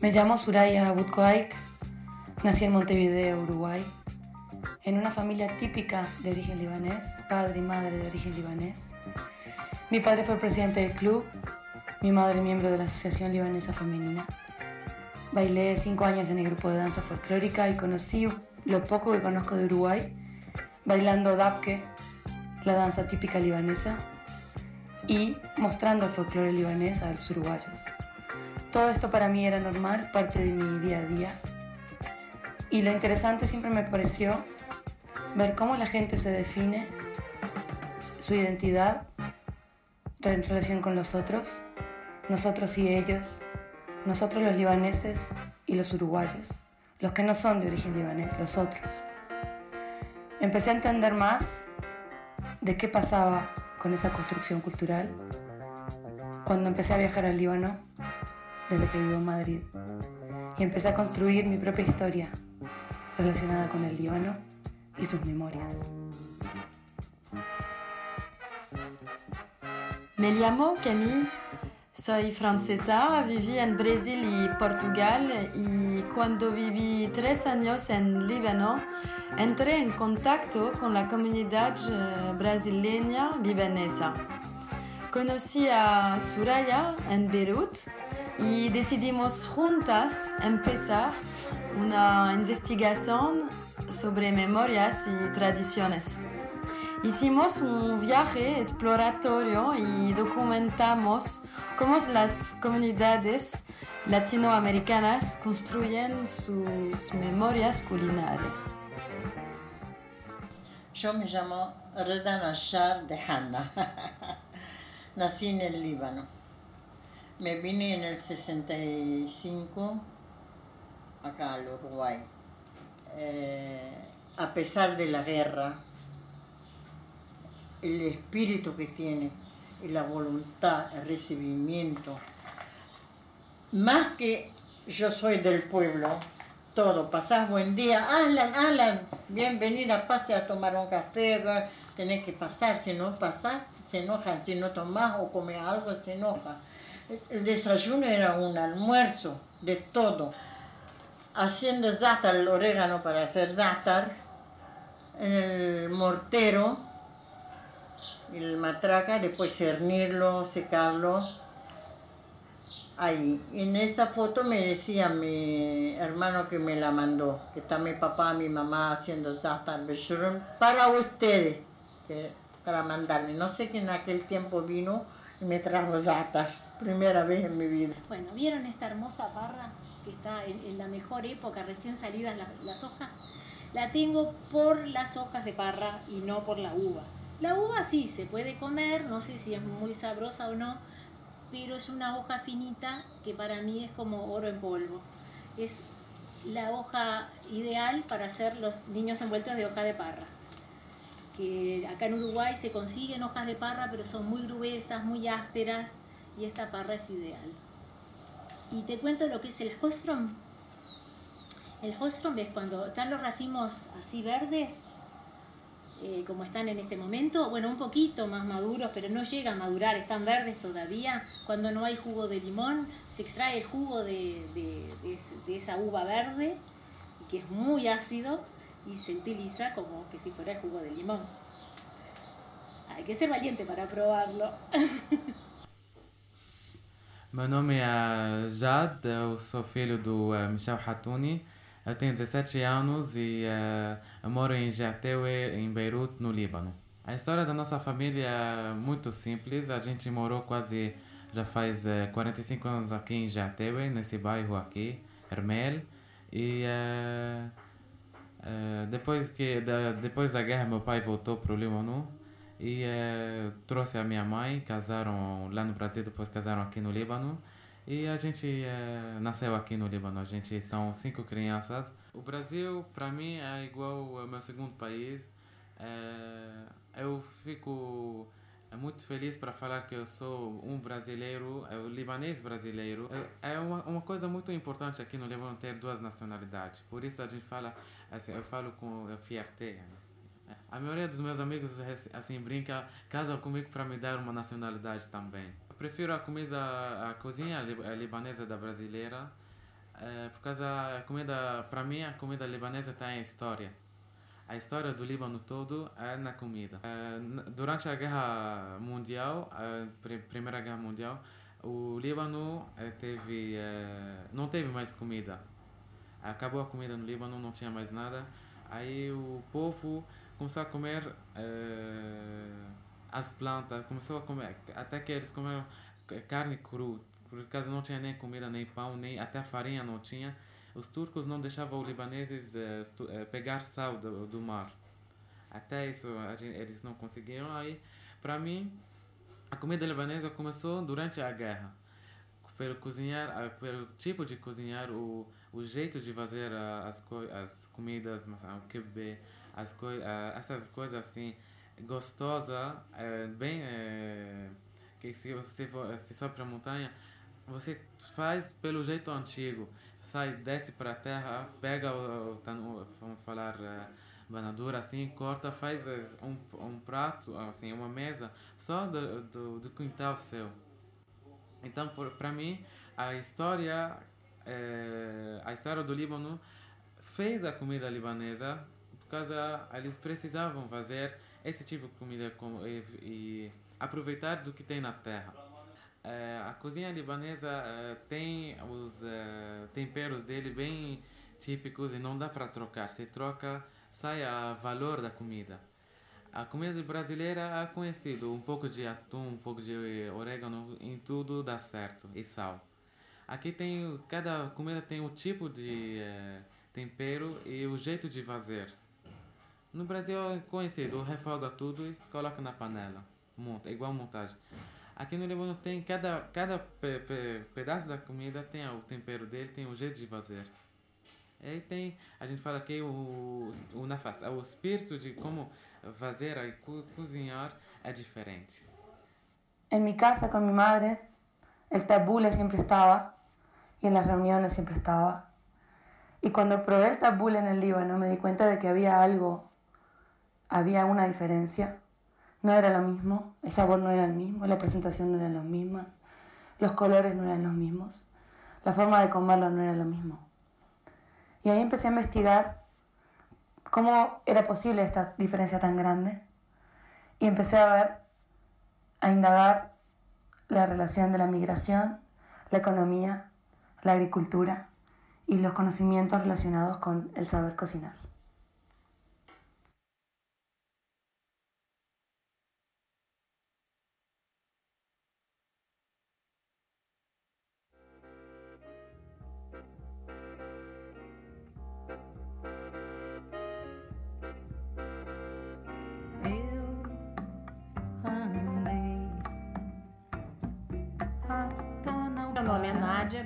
Me llamo Suraya Butkoaik, nací en Montevideo, Uruguay, en una familia típica de origen libanés, padre y madre de origen libanés. Mi padre fue presidente del club, mi madre miembro de la Asociación Libanesa Femenina. Bailé cinco años en el grupo de danza folclórica y conocí lo poco que conozco de Uruguay, bailando dabke, la danza típica libanesa, y mostrando el folclore libanés a los uruguayos. Todo esto para mí era normal, parte de mi día a día. Y lo interesante siempre me pareció ver cómo la gente se define su identidad en relación con los otros, nosotros y ellos, nosotros los libaneses y los uruguayos, los que no son de origen libanés, los otros. Empecé a entender más de qué pasaba con esa construcción cultural cuando empecé a viajar al Líbano desde que vivo en Madrid y empecé a construir mi propia historia relacionada con el Líbano y sus memorias. Me llamo Camille, soy francesa, viví en Brasil y Portugal y cuando viví tres años en Líbano entré en contacto con la comunidad eh, brasileña libanesa. Conocí a Suraya en Beirut y decidimos juntas empezar una investigación sobre memorias y tradiciones. Hicimos un viaje exploratorio y documentamos cómo las comunidades latinoamericanas construyen sus memorias culinarias. Yo me llamo Reda Nashar de Hanna. Nací en el Líbano. Me vine en el 65 acá al Uruguay. Eh, a pesar de la guerra, el espíritu que tiene y la voluntad, el recibimiento, más que yo soy del pueblo, todo, pasás buen día, Alan, Alan, bienvenida, pase a tomar un café, tenés que pasar, si no pasás, se enojan, si no tomás o comes algo, se enoja. El desayuno era un almuerzo de todo. Haciendo zátar, el orégano para hacer zátar, en el mortero, el matraca, después cernirlo, secarlo. Ahí. En esa foto me decía mi hermano que me la mandó, que está mi papá, mi mamá haciendo zátar, para ustedes, para mandarme. No sé que en aquel tiempo vino y me trajo zátar primera vez en mi vida. Bueno, ¿vieron esta hermosa parra que está en, la mejor época, recién salidas las, hojas? La tengo por las hojas de parra y no por la uva. La uva sí se puede comer, no sé si es muy sabrosa o no, pero es una hoja finita que para mí es como oro en polvo. Es la hoja ideal para hacer los niños envueltos de hoja de parra. Que acá en Uruguay se consiguen hojas de parra, pero son muy gruesas, muy ásperas y esta parra es ideal. Y te cuento lo que es el hostrom. El hostrom es cuando están los racimos así verdes, eh, como están en este momento, bueno, un poquito más maduros, pero no llegan a madurar, están verdes todavía. Cuando no hay jugo de limón, se extrae el jugo de, de esa uva verde, que es muy ácido, y se utiliza como que si fuera el jugo de limón. Hay que ser valiente para probarlo. Meu nome é Jade, eu sou filho do uh, Michel Hatouni. Eu tenho 17 anos e uh, moro em Jatewe, em Beirute, no Líbano. A história da nossa família é muito simples. A gente morou quase, já faz uh, 45 anos aqui em Jatewe, nesse bairro aqui, Hermel. E depois, que, da, depois da guerra, meu pai voltou para o Líbano e uh, trouxe a minha mãe, casaram lá no Brasil, depois casaram aqui no Líbano. E a gente é, nasceu aqui no Líbano, a gente são cinco crianças. O Brasil, para mim, é igual ao meu segundo país. É, eu fico é muito feliz para falar que eu sou um brasileiro, é o libanês brasileiro. É uma, uma coisa muito importante aqui no Líbano ter duas nacionalidades. Por isso a gente fala, assim, eu falo com fierté. Né? A maioria dos meus amigos assim brinca, casa comigo para me dar uma nacionalidade também prefiro a comida, a cozinha libanesa da brasileira, é, por causa a comida, para mim a comida libanesa tem história. A história do Líbano todo é na comida. É, durante a Guerra Mundial, a Primeira Guerra Mundial, o Líbano teve, é, não teve mais comida. Acabou a comida no Líbano, não tinha mais nada. Aí o povo começou a comer as plantas, começou a comer, até que eles comeram carne cru, por causa não tinha nem comida, nem pão, nem até farinha não tinha. Os turcos não deixavam os libaneses uh, pegar sal do, do mar. Até isso gente, eles não conseguiram. Aí, para mim, a comida libanesa começou durante a guerra. Pelo cozinhar, pelo tipo de cozinhar, o, o jeito de fazer as, as comidas, o kibbeh, as co essas coisas assim, gostosa, é, bem. É, que se você for, se sobe para a montanha, você faz pelo jeito antigo. Sai, desce para a terra, pega o, o, vamos falar, é, banadura assim, corta, faz um, um prato, assim, uma mesa só do, do, do quintal seu. Então, para mim, a história, a história do Líbano fez a comida libanesa causa eles precisavam fazer esse tipo de comida com, e, e aproveitar do que tem na terra. É, a cozinha libanesa é, tem os é, temperos dele bem típicos e não dá para trocar. Se troca, sai a valor da comida. A comida brasileira é conhecida, um pouco de atum, um pouco de orégano, em tudo dá certo, e sal. Aqui tem, cada comida tem o tipo de tempero e o jeito de fazer. No Brasil é conhecido, refoga tudo e coloca na panela. Monta, é igual montagem. Aqui no Líbano tem cada, cada pe, pe, pedaço da comida tem o tempero dele, tem o jeito de fazer. E tem, a gente fala que o, o nafas, o espírito de como fazer e co cozinhar é diferente. En mi casa con mi madre, el tabule siempre estaba y en las reuniones siempre estaba. Y cuando probé el tabule en el Líbano me di cuenta de que había algo había una diferencia. No era lo mismo, el sabor no era el mismo, la presentación no era la misma, los colores no eran los mismos, la forma de comerlo no era lo mismo. Y ahí empecé a investigar cómo era posible esta diferencia tan grande y empecé a ver, a indagar la relación de la migración, la economía, la agricultura y los conocimientos relacionados con el saber cocinar.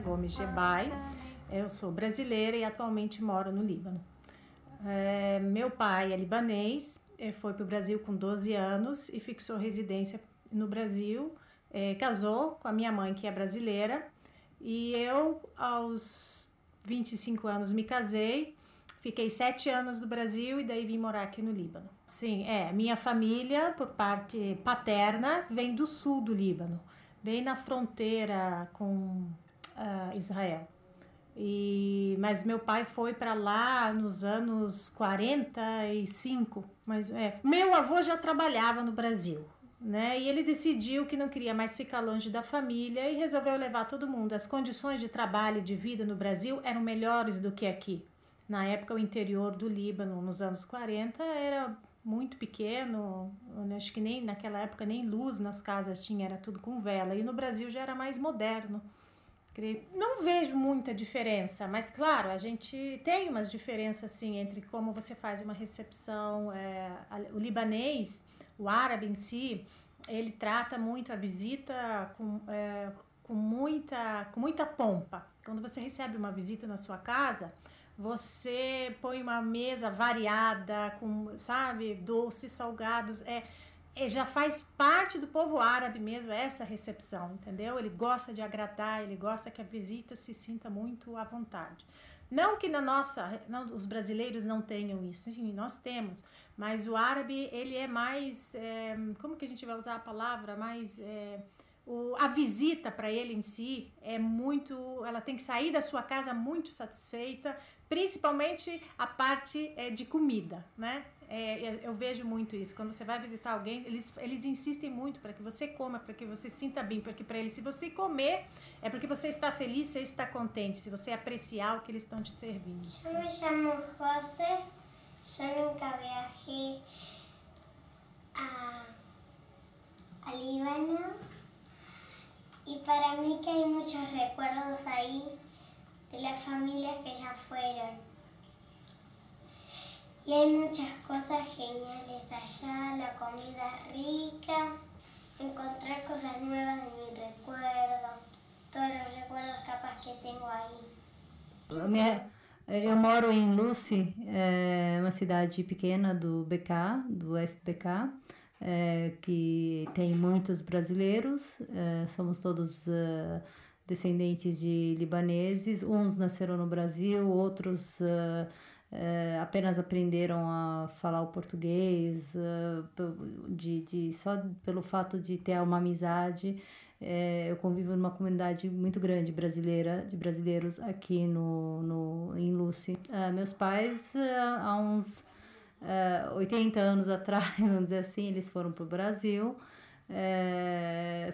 Gomes Gebai. Eu sou brasileira e atualmente moro no Líbano. É, meu pai é libanês, é, foi para o Brasil com 12 anos e fixou residência no Brasil. É, casou com a minha mãe, que é brasileira, e eu, aos 25 anos, me casei. Fiquei sete anos no Brasil e daí vim morar aqui no Líbano. Sim, é. Minha família, por parte paterna, vem do sul do Líbano, bem na fronteira com uh, Israel. E, mas meu pai foi para lá nos anos 45, mas é, meu avô já trabalhava no Brasil, né? E ele decidiu que não queria mais ficar longe da família e resolveu levar todo mundo. As condições de trabalho e de vida no Brasil eram melhores do que aqui. Na época o interior do Líbano, nos anos 40, era muito pequeno, acho que nem naquela época nem luz nas casas tinha, era tudo com vela. E no Brasil já era mais moderno. Não vejo muita diferença, mas claro, a gente tem umas diferenças assim entre como você faz uma recepção. É, o libanês, o árabe em si, ele trata muito a visita com, é, com muita, com muita pompa. Quando você recebe uma visita na sua casa, você põe uma mesa variada, com, sabe, doces, salgados. É, é, já faz parte do povo árabe mesmo essa recepção, entendeu? Ele gosta de agradar, ele gosta que a visita se sinta muito à vontade. Não que na nossa, não, os brasileiros não tenham isso, sim, nós temos, mas o árabe ele é mais, é, como que a gente vai usar a palavra, mais é, o, a visita para ele em si é muito, ela tem que sair da sua casa muito satisfeita, principalmente a parte é, de comida, né? É, eu vejo muito isso. Quando você vai visitar alguém, eles, eles insistem muito para que você coma, para que você sinta bem, porque para eles, se você comer, é porque você está feliz, você está contente, se você apreciar o que eles estão te servindo. Eu me chamo José, nunca viajei a, a Líbano e para mim que há muitos recuerdos aí de las familias que ya fueron. Y hay muchas cosas geniales allá, la comida rica, encontrar cosas nuevas de mi recuerdo, todos los recuerdos capaz que tengo aí. Minha, eu moro em Lucy, é uma cidade pequena do BK, do Oeste BK, é, que tem muitos brasileiros, é, somos todos uh, descendentes de libaneses, uns nasceram no Brasil, outros uh, uh, apenas aprenderam a falar o português, de, de, só pelo fato de ter uma amizade. eu convivo numa comunidade muito grande brasileira, de brasileiros aqui no, no, em Lucy. meus pais, há uns uh, 80 anos atrás, vamos dizer assim, eles foram para o Brasil,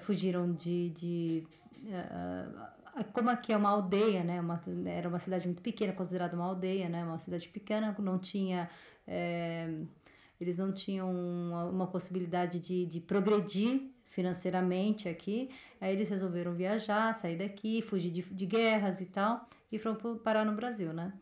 fugiram de, de uh, como aqui é uma aldeia, né? Uma, era uma cidade muito pequena, considerada uma aldeia, né? Uma cidade pequena, não tinha. É, eles não tinham uma, uma possibilidade de, de progredir financeiramente aqui. Aí eles resolveram viajar, sair daqui, fugir de, de guerras e tal, e foram parar no Brasil, né?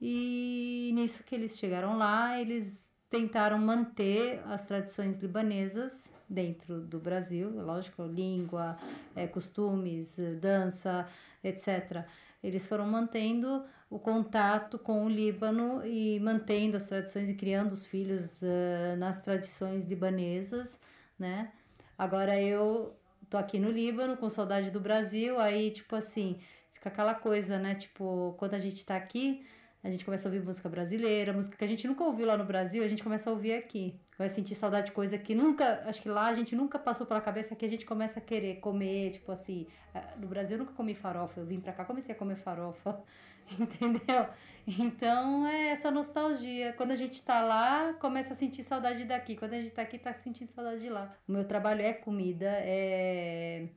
E nisso que eles chegaram lá, eles tentaram manter as tradições libanesas dentro do Brasil, lógico, língua, é, costumes, dança, etc. Eles foram mantendo o contato com o Líbano e mantendo as tradições e criando os filhos uh, nas tradições libanesas, né? Agora eu tô aqui no Líbano com saudade do Brasil, aí tipo assim, fica aquela coisa, né? Tipo, quando a gente tá aqui, a gente começa a ouvir música brasileira, música que a gente nunca ouviu lá no Brasil, a gente começa a ouvir aqui. Vai sentir saudade de coisa que nunca, acho que lá a gente nunca passou pela cabeça que a gente começa a querer comer, tipo assim, eh, no Brasil eu nunca comi farofa, eu vim pra cá, comecei a comer farofa, entendeu? Então é essa nostalgia. Quando a gente tá lá, começa a sentir saudade daqui. Quando a gente tá aqui, tá sentindo saudade de lá. O meu trabalho é comida, é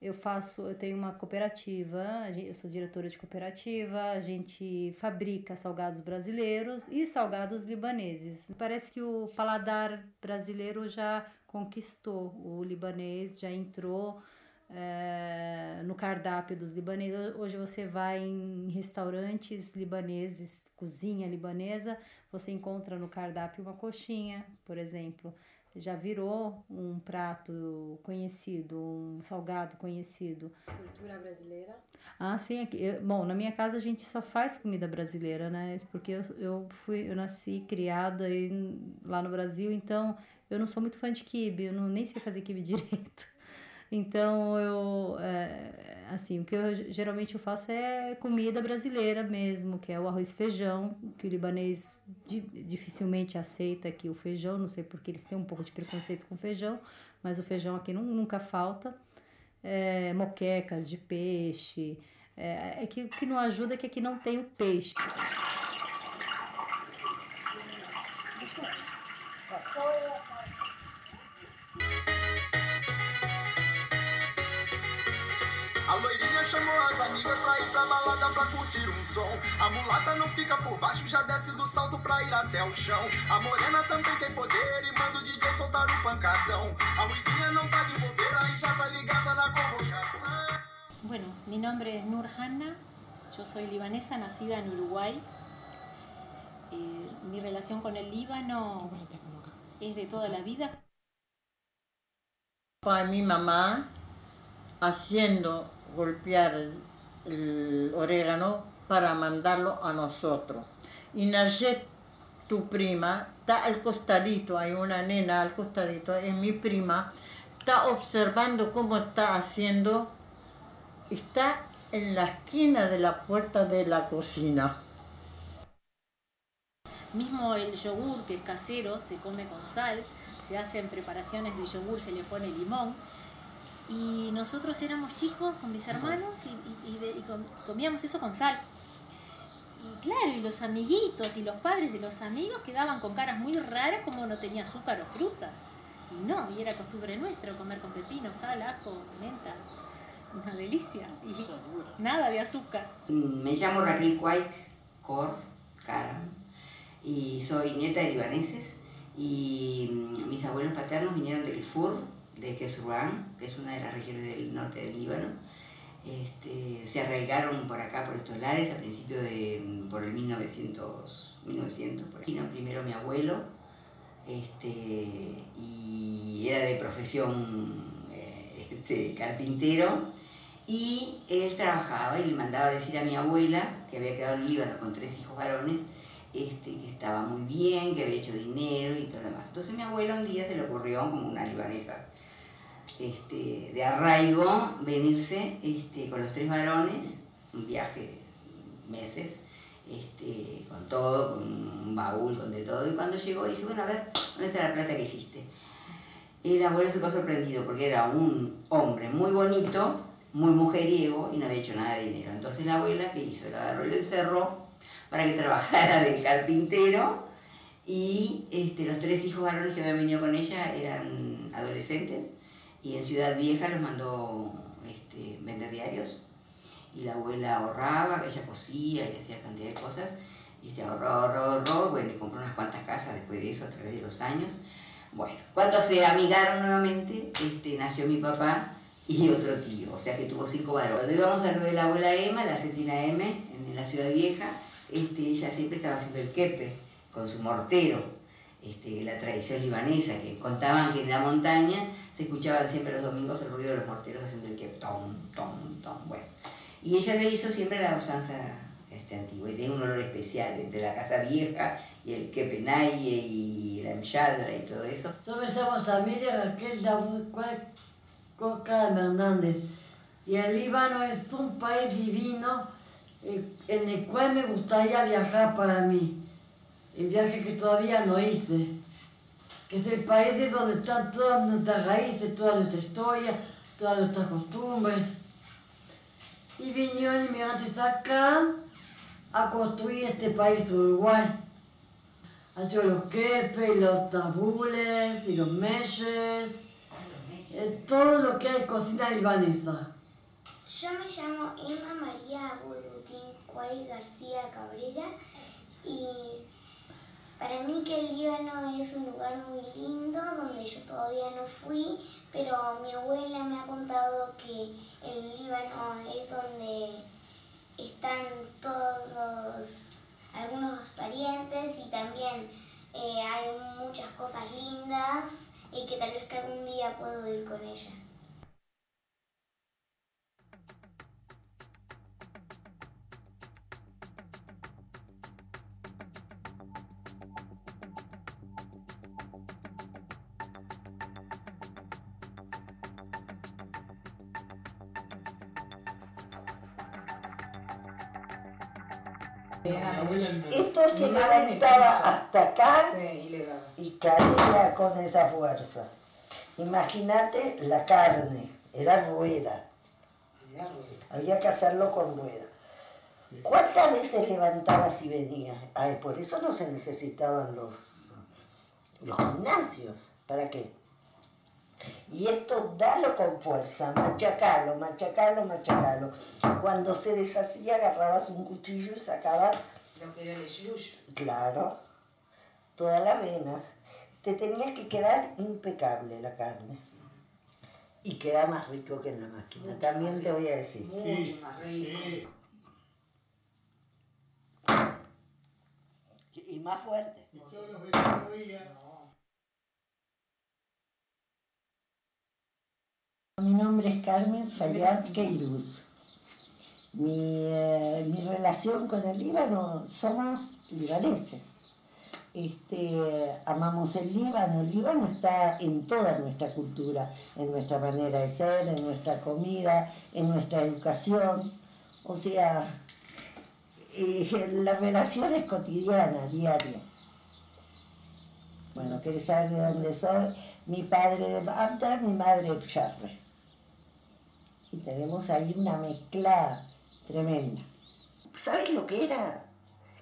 eu faço, eu tenho uma cooperativa, eu sou diretora de cooperativa, a gente fabrica salgados brasileiros e salgados libaneses. Parece que o paladar brasileiro já conquistou o libanês, já entrou é, no cardápio dos libaneses. Hoje você vai em restaurantes libaneses, cozinha libanesa, você encontra no cardápio uma coxinha, por exemplo já virou um prato conhecido, um salgado conhecido. Cultura brasileira? Ah, sim. Aqui, eu, bom, na minha casa a gente só faz comida brasileira, né? Porque eu, eu fui, eu nasci criada lá no Brasil, então eu não sou muito fã de quibe, eu não, nem sei fazer quibe direito. Então eu, é, assim, o que eu geralmente eu faço é comida brasileira mesmo, que é o arroz e feijão, que o libanês di, dificilmente aceita aqui o feijão, não sei porque eles têm um pouco de preconceito com feijão, mas o feijão aqui não, nunca falta. É, moquecas de peixe, é, é que o que não ajuda é que aqui não tem o peixe. Pra curtir um som. A mulata não fica por baixo, já desce do salto pra ir até o chão. A morena também tem poder e manda o DJ soltar o pancadão. A ruivinha não tá de bobeira e já tá ligada na convocação. Bueno, mi nombre es Nur Hanna, yo soy libanesa, nacida en Uruguay. Eh, mi relación con el Líbano es de toda la vida. Para mi mamá, haciendo golpear el, orégano para mandarlo a nosotros. Y Nayet, tu prima, está al costadito, hay una nena al costadito, es mi prima, está observando cómo está haciendo, está en la esquina de la puerta de la cocina. Mismo el yogur, que es casero, se come con sal, se hacen preparaciones de yogur, se le pone limón. Y nosotros éramos chicos con mis hermanos y, y- y de- y com- comíamos eso con sal. Y claro, y los amiguitos y los padres de los amigos quedaban con caras muy raras como no tenía azúcar o fruta. Y no, y era costumbre nuestra comer con pepino, sal, ajo, menta. Una delicia. Y nada de azúcar. Me llamo Raquel Cuaik Cor Karam y soy nieta de libaneses y mm, mis abuelos paternos vinieron del Fur, de Kesurán, que es una de las regiones del norte del Líbano. Este, se arraigaron por acá, por estos lares, a principios de, mm, por el 1900, 1900 por aquí. Primero mi abuelo, este, y era de profesión eh, este, carpintero, y él trabajaba y le mandaba decir a mi abuela, que había quedado en Líbano con tres hijos varones, este, que estaba muy bien, que había hecho dinero y todo lo demás. Entonces mi abuela un día se le ocurrió, como una libanesa este, de arraigo, venirse este, con los tres varones, un viaje meses, este, con todo, con un baúl, con de todo. Y cuando llegó, dice, bueno, a ver, ¿dónde está la plata que hiciste? El abuelo se quedó sorprendido porque era un hombre muy bonito, muy mujeriego y no había hecho nada de dinero. Entonces la abuela, ¿qué hizo? Lo agarró y lo encerró para que trabajara de carpintero y este, los tres hijos varones que habían venido con ella eran adolescentes y en Ciudad Vieja los mandó este, vender diarios y la abuela ahorraba, ella cosía y hacía cantidad de cosas y ahorró, ahorró, ahorró, bueno, compró unas cuantas casas después de eso a través de los años. Bueno, cuando se amigaron nuevamente, este, nació mi papá y otro tío, o sea que tuvo cinco varones. Cuando íbamos a la abuela Emma, la Cetina M, en la Ciudad Vieja, este, ella siempre estaba haciendo el quepe con su mortero, este, la tradición libanesa, que contaban que en la montaña se escuchaban siempre los domingos el ruido de los morteros haciendo el quepe, tom, tom, tom, bueno. Y ella le hizo siempre la usanza este, antigua, y tiene un olor especial entre la casa vieja y el naye y la emchadra y todo eso. Yo me llamo Samiria Raquel Coca Hernández y el Líbano es un país divino eh, en el cual me gustaría viajar para mí. El viaje que todavía no hice. Que es el país de donde están todas nuestras raíces, toda nuestra historia, todas nuestras costumbres. Y vinieron inmigrantes acá a construir este país Uruguay. Hacer los quepes, los tabules y los meshes, eh, todo lo que hay cocina libanesa. Yo me llamo Emma María Abudrutín Cuay García Cabrera y para mí que el Líbano es un lugar muy lindo donde yo todavía no fui, pero mi abuela me ha contado que el Líbano es donde están todos algunos parientes y también eh, hay muchas cosas lindas y que tal vez que algún día puedo ir con ella. Y caía con esa fuerza. Imagínate la carne, era rueda. Había que hacerlo con rueda. ¿Cuántas veces levantabas y venías? Ay, por eso no se necesitaban los, los gimnasios. ¿Para qué? Y esto dalo con fuerza, machacalo, machacalo, machacalo. Cuando se deshacía agarrabas un cuchillo y sacabas, Lo que era el claro, todas las venas. Te tenía que quedar impecable la carne. Y queda más rico que en la máquina, también te voy a decir. Mucho más rico. Y más fuerte. Mi nombre es Carmen Fayad Queiruz. Mi, eh, mi relación con el Líbano, somos libaneses. Este, amamos el Líbano, el Líbano está en toda nuestra cultura, en nuestra manera de ser, en nuestra comida, en nuestra educación. O sea, eh, la relación es cotidiana, diaria. Bueno, ¿querés saber de dónde soy? Mi padre de Bagdad, mi madre de Charre. Y tenemos ahí una mezcla tremenda. ¿Sabes lo que era?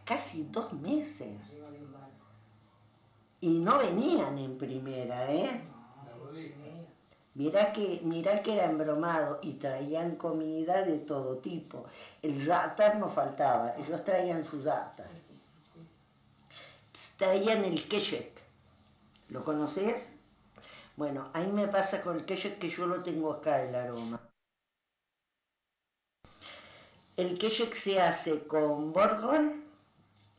Casi dos meses. Y no venían en primera, ¿eh? Mirá que, mirá que era embromado y traían comida de todo tipo. El za'atar no faltaba, ellos traían su za'atar. Traían el keshek. ¿Lo conoces? Bueno, ahí me pasa con el keshek que yo lo tengo acá, el aroma. El keshek se hace con borgón,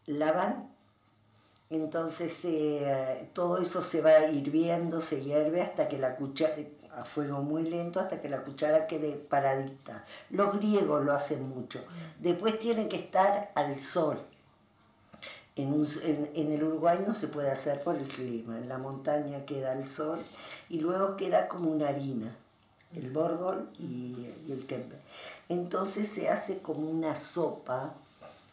lavan, entonces eh, todo eso se va hirviendo, se hierve hasta que la cuchara, a fuego muy lento, hasta que la cuchara quede paradita. Los griegos lo hacen mucho. Después tiene que estar al sol. En, en, el Uruguay no se puede hacer por el clima, en la montaña queda el sol y luego queda como una harina, el borgol y, el kempe. Entonces se hace como una sopa,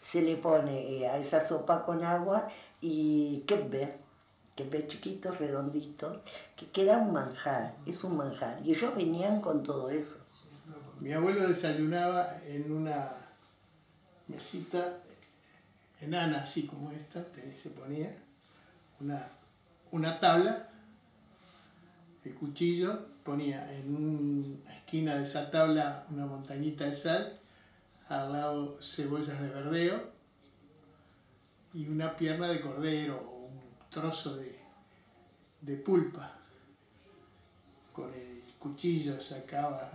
se le pone eh, a esa sopa con agua y kembe, kembe chiquitos, redonditos, que queda un manjar, es un manjar. Y ellos venían con todo eso. Mi abuelo desayunaba en una mesita enana, así como esta, se ponía una, una tabla, el cuchillo, ponía en una esquina de esa tabla una montañita de sal, al lado cebollas de verdeo y una pierna de cordero o un trozo de, de pulpa. Con el cuchillo sacaba,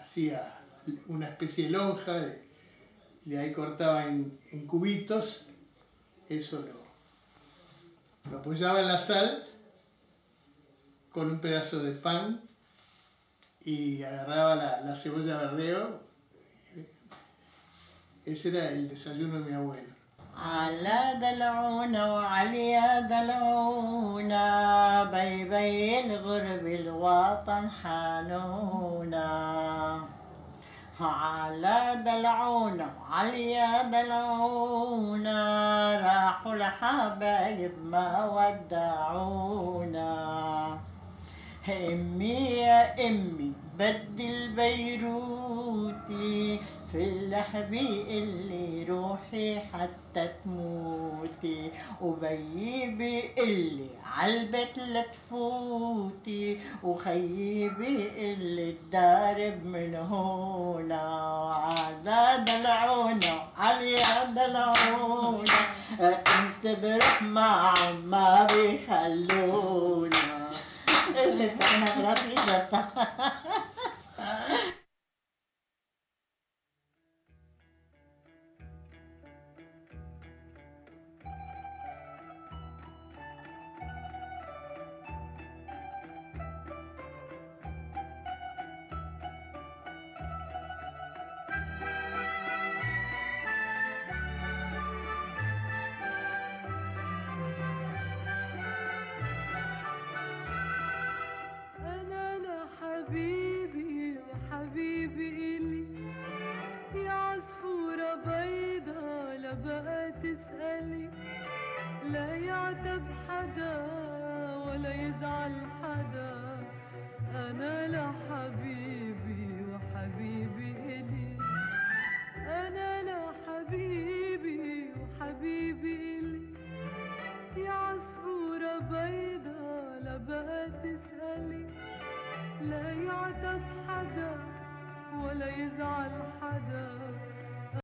hacía una especie de lonja de, ahí cortaba en, cubitos, eso lo, lo, apoyaba en la sal con un pedazo de pan y agarraba la, la cebolla verdeo. Ese era el desayuno de mi abuelo. على دلعونا وعليا دلعونا بي بي الغرب الوطن حانونا. على دلعونا وعليا دلعونا راحوا الحبايب ما ودعونا. إمي يا إمي بدي البيروتي في اللحبي اللي روحي حتى تموتي وبيي اللي عالبيت لا تفوتي وخيي اللي تدارب من هنا وعدا دلعونا عليا دلعونا كنت بروح معهم ما بيخلونا. اللي أنا gratuita.